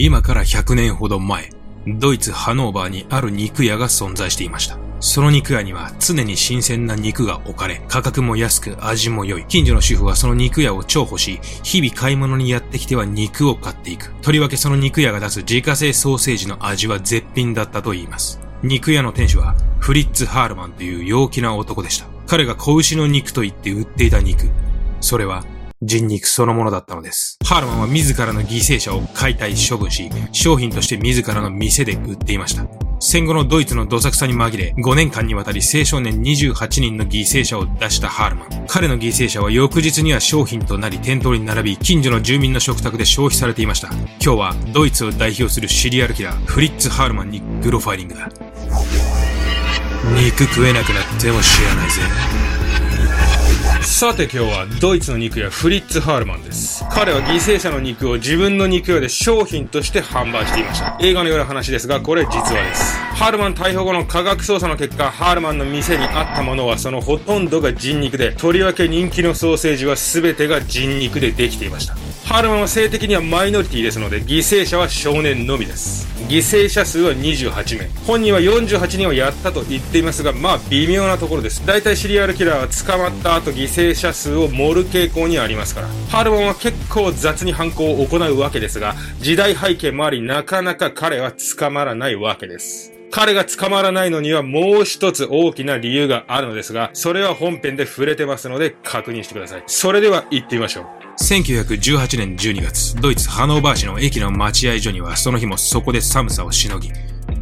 今から100年ほど前、ドイツ・ハノーバーにある肉屋が存在していました。その肉屋には常に新鮮な肉が置かれ、価格も安く味も良い。近所の主婦はその肉屋を重宝し、日々買い物にやってきては肉を買っていく。とりわけその肉屋が出す自家製ソーセージの味は絶品だったと言います。肉屋の店主はフリッツ・ハールマンという陽気な男でした。彼が子牛の肉と言って売っていた肉。それは人肉そのものだったのです。ハールマンは自らの犠牲者を解体処分し、商品として自らの店で売っていました。戦後のドイツのどさくさに紛れ、5年間にわたり青少年28人の犠牲者を出したハールマン。彼の犠牲者は翌日には商品となり店頭に並び、近所の住民の食卓で消費されていました。今日はドイツを代表するシリアルキラー、フリッツ・ハールマンにグロファイリングだ。肉食えなくなっても知らないぜ。さて今日はドイツの肉屋フリッツ・ハールマンです。彼は犠牲者の肉を自分の肉屋で商品として販売していました。映画のような話ですが、これ実話です。ハールマン逮捕後の科学捜査の結果、ハールマンの店にあったものはそのほとんどが人肉で、とりわけ人気のソーセージは全てが人肉でできていました。ハルマンは性的にはマイノリティですので、犠牲者は少年のみです。犠牲者数は28名。本人は48人をやったと言っていますが、まあ微妙なところです。大体シリアルキラーは捕まった後犠牲者数を盛る傾向にありますから。ハルマンは結構雑に犯行を行うわけですが、時代背景もあり、なかなか彼は捕まらないわけです。彼が捕まらないのにはもう一つ大きな理由があるのですが、それは本編で触れてますので確認してください。それでは行ってみましょう。1918年12月、ドイツハノーバー市の駅の待合所にはその日もそこで寒さをしのぎ、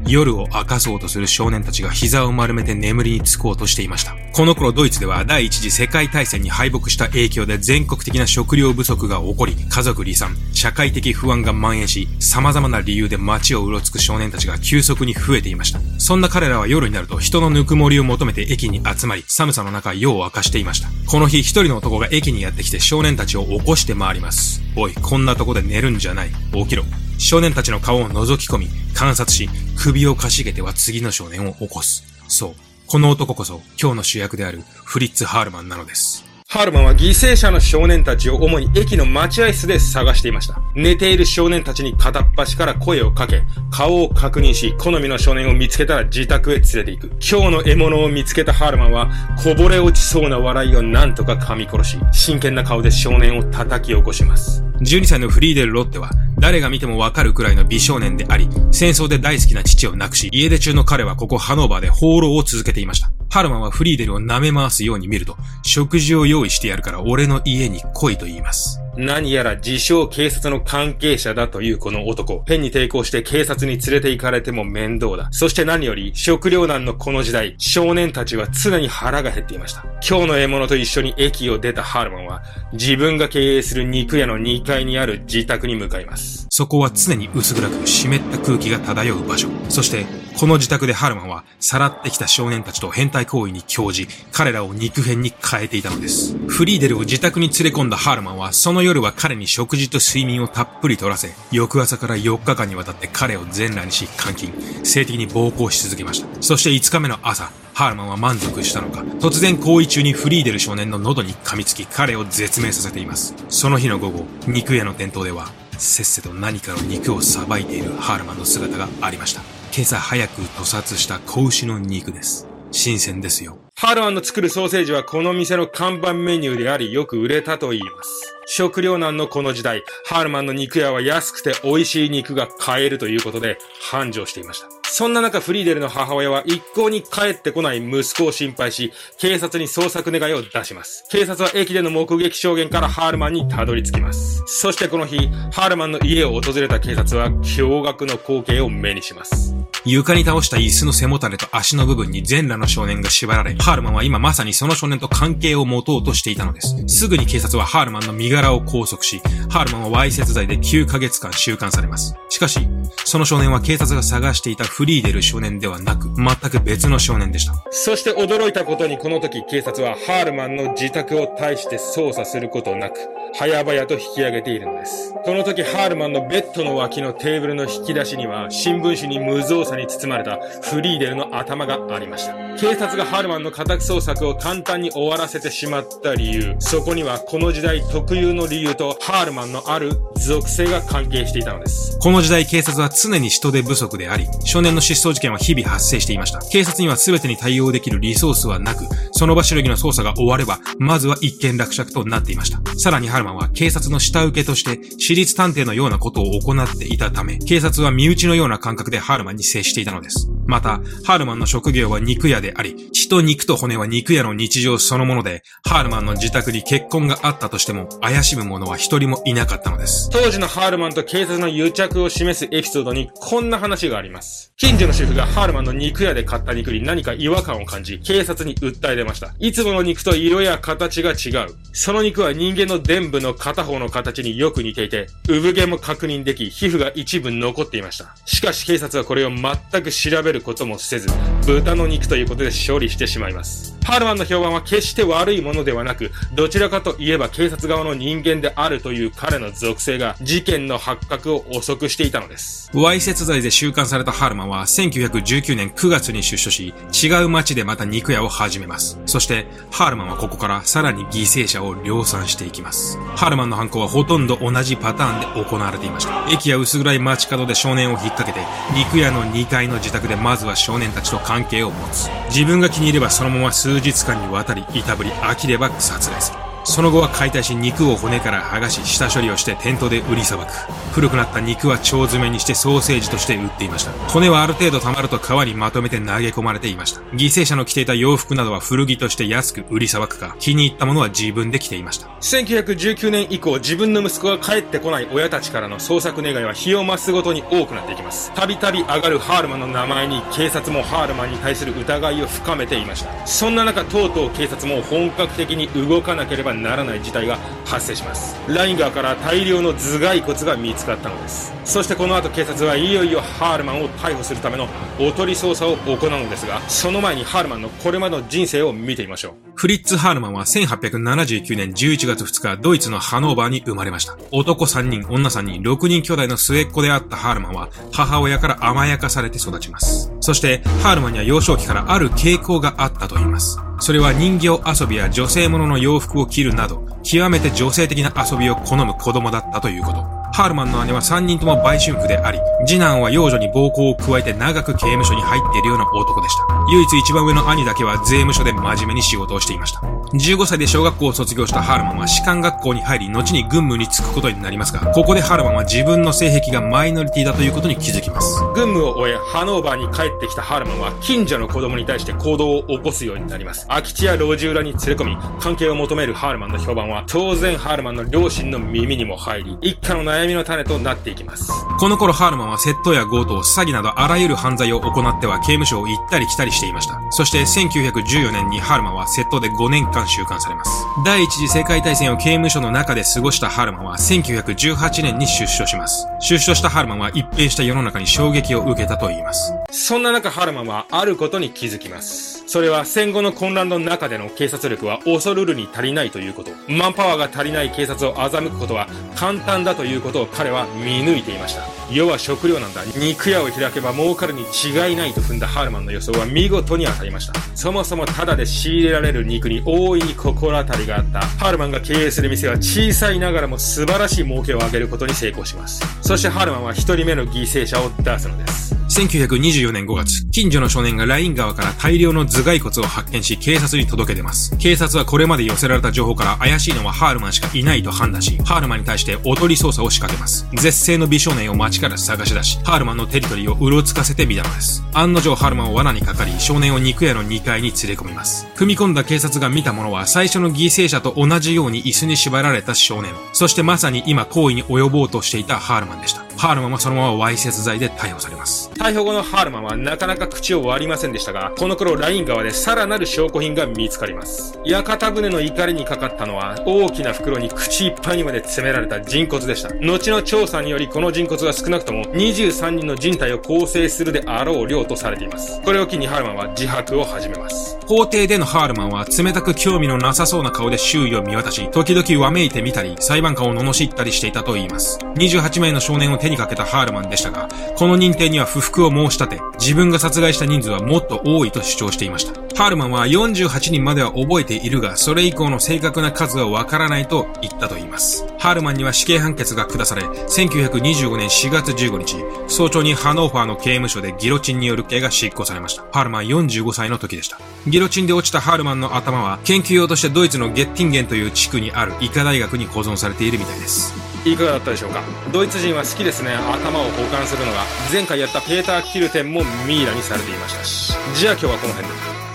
夜を明かそうとする少年たちが膝を丸めて眠りにつこうとしていました。この頃ドイツでは第一次世界大戦に敗北した影響で全国的な食料不足が起こり、家族離散、社会的不安が蔓延し、様々な理由で街をうろつく少年たちが急速に増えていました。そんな彼らは夜になると人のぬくもりを求めて駅に集まり、寒さの中夜を明かしていました。この日一人の男が駅にやってきて少年たちを起こして回ります。おい、こんなとこで寝るんじゃない。起きろ。少年たちの顔を覗き込み、観察し、首をかしげては次の少年を起こす。そう。この男こそ今日の主役であるフリッツ・ハールマンなのです。ハールマンは犠牲者の少年たちを主に駅の待合室で探していました。寝ている少年たちに片っ端から声をかけ、顔を確認し、好みの少年を見つけたら自宅へ連れて行く。今日の獲物を見つけたハールマンは、こぼれ落ちそうな笑いを何とか噛み殺し、真剣な顔で少年を叩き起こします。12歳のフリーデル・ロッテは、誰が見てもわかるくらいの美少年であり、戦争で大好きな父を亡くし、家出中の彼はここハノーバーで放浪を続けていました。ハルマンはフリーデルを舐め回すように見ると、食事を用意してやるから俺の家に来いと言います。何やら自称警察の関係者だというこの男。ペンに抵抗して警察に連れて行かれても面倒だ。そして何より食糧難のこの時代、少年たちは常に腹が減っていました。今日の獲物と一緒に駅を出たハルマンは、自分が経営する肉屋の2階にある自宅に向かいます。そこは常に薄暗く湿った空気が漂う場所。そして、この自宅でハルマンは、さらってきた少年たちと変態行為に興じ、彼らを肉片に変えていたのです。フリーデルを自宅に連れ込んだハルマンは、その夜は彼に食事と睡眠をたっぷり取らせ、翌朝から4日間にわたって彼を全裸にし監禁、性的に暴行し続けました。そして5日目の朝、ハルマンは満足したのか、突然行為中にフリーデル少年の喉に噛みつき彼を絶命させています。その日の午後、肉屋の店頭では、せっせと何かの肉をさばいているハールマンの姿がありました。今朝早く屠殺した子牛の肉です。新鮮ですよ。ハールマンの作るソーセージはこの店の看板メニューであり、よく売れたと言います。食糧難のこの時代、ハールマンの肉屋は安くて美味しい肉が買えるということで繁盛していました。そんな中、フリーデルの母親は一向に帰ってこない息子を心配し、警察に捜索願いを出します。警察は駅での目撃証言からハールマンにたどり着きます。そしてこの日、ハールマンの家を訪れた警察は驚愕の光景を目にします。床に倒した椅子の背もたれと足の部分に全裸の少年が縛られ、ハールマンは今まさにその少年と関係を持とうとしていたのです。すぐに警察はハールマンの身柄を拘束し、ハールマンはわいせつ罪で9ヶ月間収監されます。しかし、その少年は警察が探していたフリーデル少年ではなく、全く別の少年でした。そして驚いたことにこの時警察はハールマンの自宅を対して捜査することなく、早々と引き上げているのです。この時ハールマンのベッドの脇のテーブルの引き出しには、新聞紙に無造作に包まれたフリーデルの頭がありました。警察がハールマンの家宅捜索を簡単に終わらせてしまった理由、そこにはこの時代特有の理由とハールマンのある属性が関係していたのです。この時代警察は常に人手不足であり、少年の失踪事件は日々発生していました。警察には全てに対応できるリソースはなく、その場しのぎの捜査が終われば、まずは一件落着となっていました。さらにハルマンは警察の下請けとして私立探偵のようなことを行っていたため、警察は身内のような感覚でハルマンに接していたのです。また、ハールマンの職業は肉屋であり、血と肉と骨は肉屋の日常そのもので、ハールマンの自宅に結婚があったとしても、怪しむ者は一人もいなかったのです。当時のハールマンと警察の癒着を示すエピソードに、こんな話があります。近所の主婦がハールマンの肉屋で買った肉に何か違和感を感じ、警察に訴え出ました。いつもの肉と色や形が違う。その肉は人間の伝部の片方の形によく似ていて、産毛も確認でき、皮膚が一部残っていました。しかし警察はこれを全く調べるることもせず、豚の肉ということで勝利してしまいます。ハルマンの評判は決して悪いものではなく、どちらかといえば警察側の人間であるという彼の属性が事件の発覚を遅くしていたのです。わいせつ罪で収監されたハルマンは1919年9月に出所し、違う町でまた肉屋を始めます。そして、ハルマンはここからさらに犠牲者を量産していきます。ハルマンの犯行はほとんど同じパターンで行われていました。駅や薄暗い街角で少年を引っ掛けて、肉屋の2階の自宅でまずは少年たちと関係を持つ。自分が気に入ればそのまま数日間にわたりいたぶり飽きれば殺害する。その後は解体し肉を骨から剥がし下処理をして店頭で売りさばく。古くなった肉は腸詰めにしてソーセージとして売っていました。骨はある程度溜まると皮にまとめて投げ込まれていました。犠牲者の着ていた洋服などは古着として安く売りさばくか、気に入ったものは自分で着ていました。1919年以降、自分の息子が帰ってこない親たちからの捜索願いは日を増すごとに多くなっていきます。たびたび上がるハールマンの名前に警察もハールマンに対する疑いを深めていました。そんな中、とうとう警察も本格的に動かなければならない事態が発生します。ライン川から大量の頭蓋骨が見つかったのです。そしてこの後警察はいよいよハールマンを逮捕するためのおとり捜査を行うのですがその前にハールマンのこれまでの人生を見てみましょう。フリッツ・ハールマンは1879年11月2日ドイツのハノーバーに生まれました。男3人女3人6人兄弟の末っ子であったハールマンは母親から甘やかされて育ちます。そしてハールマンには幼少期からある傾向があったと言いますそれは人形遊びや女性ものの洋服を着るなど、極めて女性的な遊びを好む子供だったということ。ハールマンの姉は3人とも売春婦であり、次男は幼女に暴行を加えて長く刑務所に入っているような男でした。唯一一番上の兄だけは税務署で真面目に仕事をしていました。15歳で小学校を卒業したハールマンは士官学校に入り、後に軍務に就くことになりますが、ここでハールマンは自分の性癖がマイノリティだということに気づきます。軍務を終え、ハノーバーに帰ってきたハールマンは、近所の子供に対して行動を起こすようになります。空き地や路地裏に連れ込み、関係を求めるハールマンの評判は、当然ハールマンの両親の耳にも入り、一家の悩みの種となっていきます。この頃ハールマンは窃盗や強盗、詐欺などあらゆる犯罪を行っては刑務所を行ったり来たりしていました。そして1914年にハールマンは窃盗で5年間収監されます。第一次世界大戦を刑務所の中で過ごしたハールマンは1918年に出所します。出所したハールマンは一変した世の中に衝撃を受けたと言います。そんな中ハールマンはあることに気づきます。それは戦後の混乱の中での警察力は恐るるに足りないということ。マンパワーが足りない警察を欺くことは簡単だということを彼は見抜いていました。世は食料なんだ。肉屋を開けば儲かるに違いないと踏んだハールマンの予想は見事に当たりました。そもそもタダで仕入れられる肉に大いに心当たりがあったハールマンが経営する店は小さいながらも素晴らしい儲けを上げることに成功します。そしてハールマンは1人目の犠牲者を出すのです。1924年5月、近所の少年がライン川から大量の頭蓋骨を発見し警察に届け出ます。警察はこれまで寄せられた情報から怪しいのはハールマンしかいないと判断し、ハールマンに対しておとり捜査を仕掛けます。絶世の美少年を街から探し出し、ハールマンのテリトリーをうろつかせてみたのです。案の定ハールマンは罠にかかり、少年を肉屋の2階に連れ込みます。踏み込んだ警察が見たものは最初の犠牲者と同じように椅子に縛られた少年。そしてまさに今行為に及ぼうとしていたハールマンでした。ハールマンはそのままわいせつ罪で逮捕されます。逮捕後のハールマンはなかなか口を割りませんでしたが、この頃ライン川でさらなる証拠品が見つかります。屋形船の怒りにかかったのは、大きな袋に口いっぱいにまで詰められた人骨でした。後の調査によりこの人骨は少なくとも23人の人体を構成するであろう量とされています。これを機にハールマンは自白を始めます。法廷でのハールマンは冷たく興味のなさそうな顔で周囲を見渡し、時々わめいてみたり、裁判官を罵ったりしていたと言います。28名の少年を手にかけたハールマンでしたが、この認定には不服を申し立て、自分が殺害した人数はもっと多いと主張していました。ハールマンは48人までは覚えているが、それ以降の正確な数はわからないと言ったと言います。ハールマンには死刑判決が下され、1925年4月15日、早朝にハノーファーの刑務所でギロチンによる刑が執行されました。ハールマン45歳の時でした。ギロチンで落ちたハールマンの頭は、研究用としてドイツのゲッティンゲンという地区にある医科大学に保存されているみたいです。いかがだったでしょうか？ドイツ人は好きですね。頭を交換するのが。前回やったペーター・キルテンもミイラにされていました。しじゃあ今日はこの辺で。